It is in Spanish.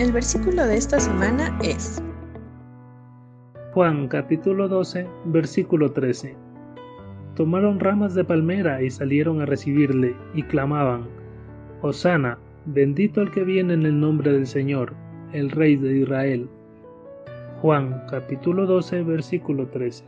El versículo de esta semana es Juan capítulo 12, versículo 13. Tomaron ramas de palmera y salieron a recibirle y clamaban, Hosana, bendito el que viene en el nombre del Señor, el Rey de Israel. Juan capítulo 12, versículo 13.